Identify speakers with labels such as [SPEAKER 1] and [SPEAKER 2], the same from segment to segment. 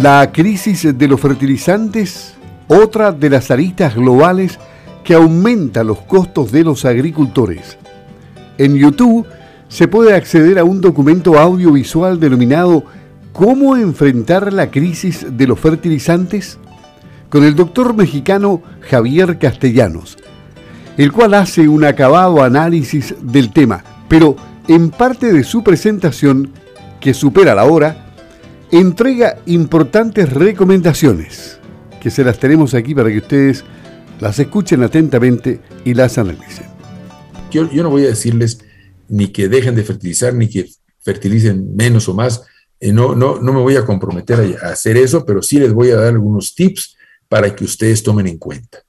[SPEAKER 1] La crisis de los fertilizantes, otra de las aristas globales que aumenta los costos de los agricultores. En YouTube se puede acceder a un documento audiovisual denominado ¿Cómo enfrentar la crisis de los fertilizantes? con el doctor mexicano Javier Castellanos, el cual hace un acabado análisis del tema, pero en parte de su presentación, que supera la hora, entrega importantes recomendaciones, que se las tenemos aquí para que ustedes las escuchen atentamente y las analicen.
[SPEAKER 2] Yo, yo no voy a decirles ni que dejen de fertilizar, ni que fertilicen menos o más. Eh, no, no, no me voy a comprometer a, hacer eso, pero sí les voy a dar algunos tips para que ustedes tomen en cuenta.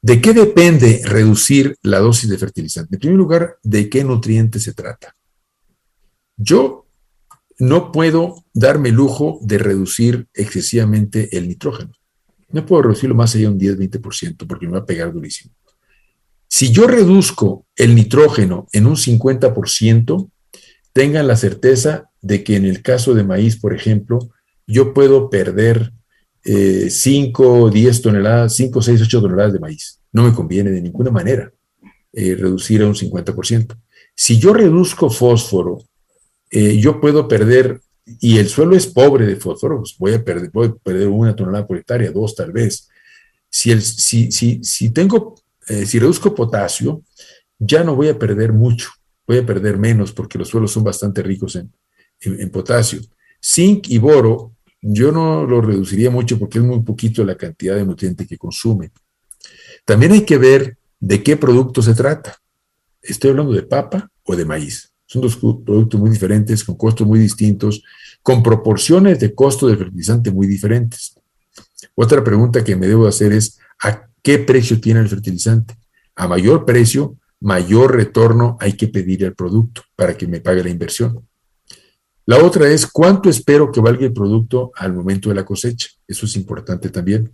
[SPEAKER 2] ¿De qué depende reducir la dosis de fertilizante? En primer lugar, ¿de qué nutriente se trata? Yo no puedo darme el lujo de reducir excesivamente el nitrógeno. No puedo reducirlo más allá de un 10-20% porque me va a pegar durísimo. Si yo reduzco el nitrógeno en un 50%, tengan la certeza de que en el caso de maíz, por ejemplo, yo puedo perder 5, 10 toneladas, 5, 6, 8 toneladas de maíz. No me conviene de ninguna manera eh, reducir a un 50%. Si yo reduzco fósforo, eh, yo puedo perder, y el suelo es pobre de fósforo, voy a perder, voy a perder una tonelada por hectárea, dos tal vez. Si, el, si, si, si tengo, eh, si reduzco potasio, ya no voy a perder mucho, voy a perder menos porque los suelos son bastante ricos en, en potasio. Zinc y boro yo no lo reduciría mucho porque es muy poquito la cantidad de nutrientes que consume. También hay que ver de qué producto se trata. Estoy hablando de papa o de maíz. Son dos productos muy diferentes, con costos muy distintos, con proporciones de costo de fertilizante muy diferentes. Otra pregunta que me debo hacer es, ¿a qué precio tiene el fertilizante? A mayor precio, mayor retorno hay que pedir al producto para que me pague la inversión. La otra es cuánto espero que valga el producto al momento de la cosecha. Eso es importante también.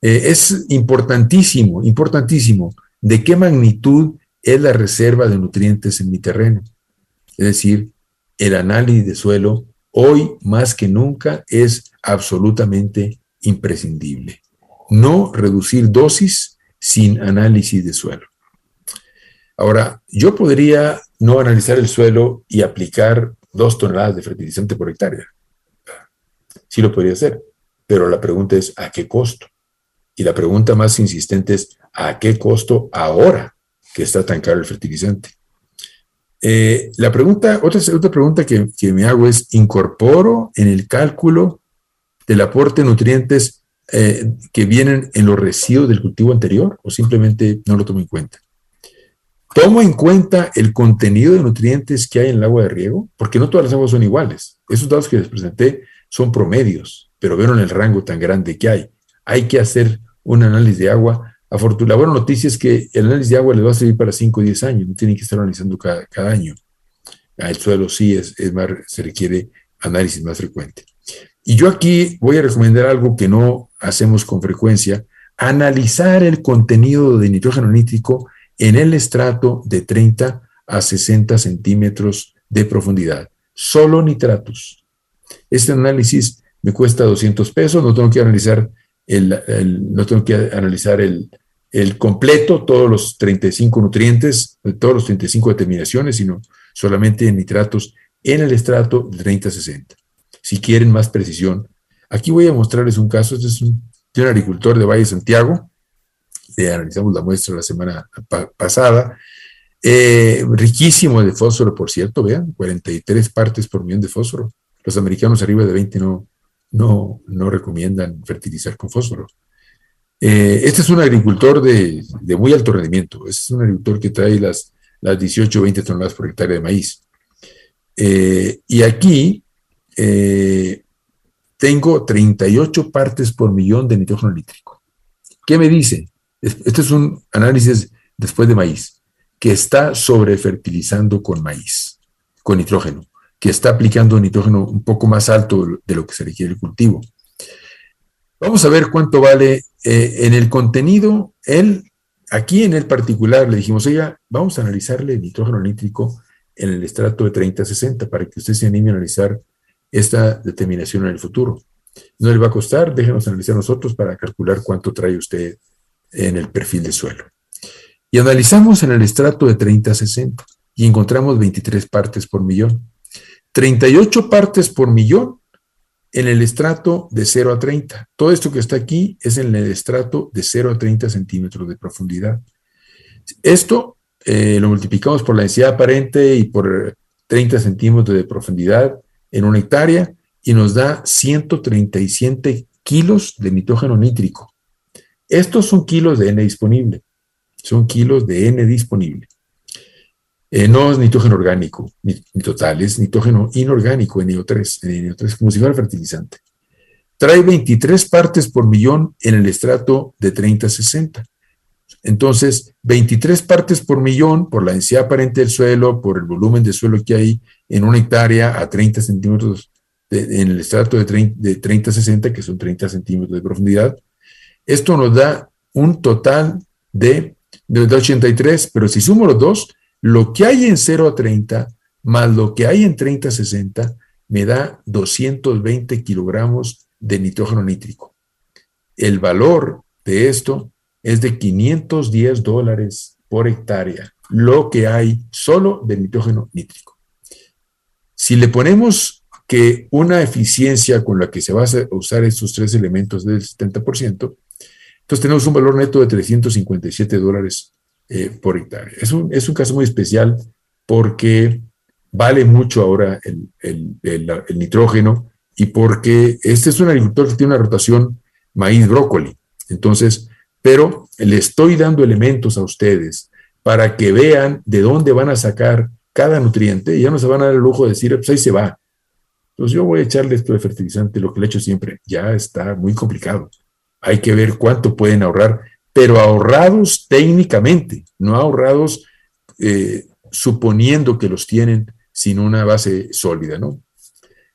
[SPEAKER 2] Eh, es importantísimo, importantísimo, de qué magnitud es la reserva de nutrientes en mi terreno. Es decir, el análisis de suelo hoy más que nunca es absolutamente imprescindible. No reducir dosis sin análisis de suelo. Ahora, yo podría no analizar el suelo y aplicar dos toneladas de fertilizante por hectárea. Sí lo podría hacer, pero la pregunta es ¿a qué costo? Y la pregunta más insistente es ¿a qué costo ahora que está tan caro el fertilizante? Eh, la pregunta, otra, pregunta que, que, me hago es, ¿incorporo en el cálculo del aporte de nutrientes eh, que vienen en los residuos del cultivo anterior o simplemente no lo tomo en cuenta? Tomo en cuenta el contenido de nutrientes que hay en el agua de riego, porque no todas las aguas son iguales. Esos datos que les presenté son promedios, pero vieron el rango tan grande que hay. Hay que hacer un análisis de agua. La buena noticia es que el análisis de agua les va a servir para 5 o 10 años, no tienen que estar analizando cada, año. El suelo sí es, es más, se requiere análisis más frecuente. Y yo aquí voy a recomendar algo que no hacemos con frecuencia, analizar el contenido de nitrógeno nítrico en el estrato de 30 a 60 centímetros de profundidad. Solo nitratos. Este análisis me cuesta 200 pesos, no tengo que analizar no tengo que analizar el, completo, todos los 35 nutrientes, todos los 35 determinaciones, sino solamente en nitratos en el estrato de 30 a 60. Si quieren más precisión, aquí voy a mostrarles un caso. Este es un, de agricultor de Valle Santiago, analizamos la muestra la semana pasada. Eh, riquísimo de fósforo, por cierto, vean, 43 partes por millón de fósforo. Los americanos arriba de 20 no, no, recomiendan fertilizar con fósforo. Eh, este es un agricultor de, muy alto rendimiento. Este es un agricultor que trae las, las 18 o 20 toneladas por hectárea de maíz. Eh, y aquí tengo 38 partes por millón de nitrógeno nítrico. ¿Qué me dice? Este es un análisis después de maíz, que está sobrefertilizando con maíz, con nitrógeno, que está aplicando nitrógeno un poco más alto de lo que se requiere el cultivo. Vamos a ver cuánto vale eh, en el contenido. Él, aquí en el particular, le dijimos, oiga, vamos a analizarle el nitrógeno nítrico en el estrato de 30 a 60 para que usted se anime a analizar esta determinación en el futuro. No le va a costar, déjenos analizar nosotros para calcular cuánto trae usted en el perfil de suelo. Y analizamos en el estrato de 30 a 60 y encontramos 23 partes por millón. 38 partes por millón en el estrato de 0 a 30. Todo esto que está aquí es en el estrato de 0 a 30 centímetros de profundidad. Esto eh, lo multiplicamos por la densidad aparente y por 30 centímetros de profundidad en una hectárea y nos da 137 kilos de nitrógeno nítrico. Estos son kilos de N disponible. Son kilos de N disponible. Eh, no es nitrógeno orgánico, ni, total, es nitrógeno inorgánico, NO3, NO3, como si fuera fertilizante. Trae 23 partes por millón en el estrato de 30-60. Entonces, 23 partes por millón por la densidad aparente del suelo, por el volumen de suelo que hay en una hectárea a 30 centímetros en el estrato de 30-60, que son 30 centímetros de profundidad. Esto nos da un total de, de 83, pero si sumo los dos, lo que hay en 0 a 30 más lo que hay en 30 a 60 me da 220 kilogramos de nitrógeno nítrico. El valor de esto es de 510 dólares por hectárea, lo que hay solo de nitrógeno nítrico. Si le ponemos que una eficiencia con la que se va a usar estos tres elementos del 70%, entonces tenemos un valor neto de 357 dólares eh, por hectárea. Es un, es un, caso muy especial porque vale mucho ahora el, el, el, nitrógeno y porque este es un agricultor que tiene una rotación maíz-brócoli. Entonces, pero le estoy dando elementos a ustedes para que vean de dónde van a sacar cada nutriente y ya no se van a dar el lujo de decir, pues ahí se va. Entonces yo voy a echarle esto de fertilizante, lo que le he hecho siempre, ya está muy complicado. Hay que ver cuánto pueden ahorrar pero ahorrados técnicamente, no ahorrados eh, suponiendo que los tienen sin una base sólida, ¿no?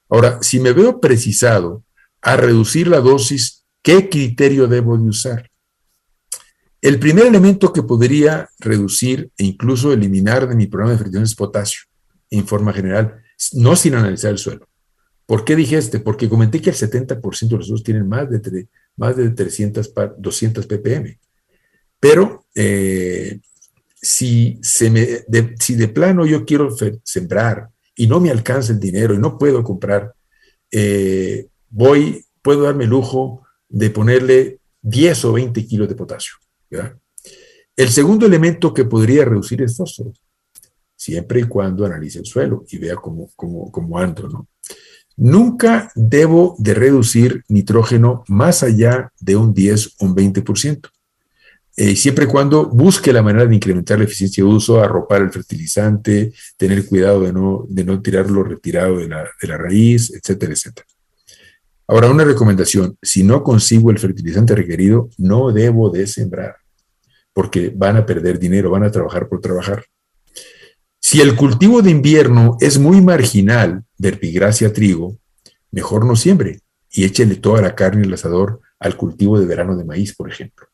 [SPEAKER 2] Ahora, si me veo precisado a reducir la dosis, ¿qué criterio debo de usar? El primer elemento que podría reducir e incluso eliminar de mi programa de fertilización es potasio, en forma general, no sin analizar el suelo. ¿Por qué dije este? Porque comenté que el 70% de los suelos tienen más de, más de 300, 200 ppm. Pero eh, si, se me, de, si de plano yo quiero sembrar y no me alcanza el dinero y no puedo comprar, eh, voy, puedo darme el lujo de ponerle 10 o 20 kilos de potasio. El segundo elemento que podría reducir es fósforo, siempre y cuando analice el suelo y vea cómo, cómo, cómo ando. ¿no? Nunca debo de reducir nitrógeno más allá de un 10 o un 20%. Eh, siempre y cuando busque la manera de incrementar la eficiencia de uso, arropar el fertilizante, tener cuidado de no, de no tirarlo retirado de la, de la raíz, etcétera, etcétera. Ahora, una recomendación, si no consigo el fertilizante requerido, no debo de sembrar, porque van a perder dinero, van a trabajar por trabajar. Si el cultivo de invierno es muy marginal, vertigracia trigo, mejor no siembre y échele toda la carne al asador al cultivo de verano de maíz, por ejemplo.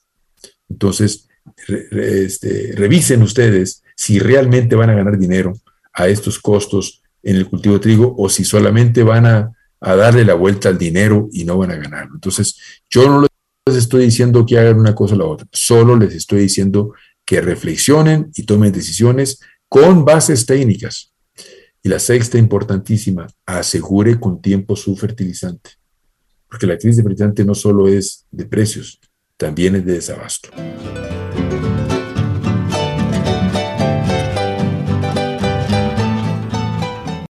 [SPEAKER 2] Entonces, este, revisen ustedes si realmente van a ganar dinero a estos costos en el cultivo de trigo o si solamente van a, darle la vuelta al dinero y no van a ganar. Entonces, yo no les estoy diciendo que hagan una cosa o la otra, solo les estoy diciendo que reflexionen y tomen decisiones con bases técnicas. Y la sexta importantísima, asegure con tiempo su fertilizante. Porque la crisis de fertilizante no solo es de precios, también es de desabasto.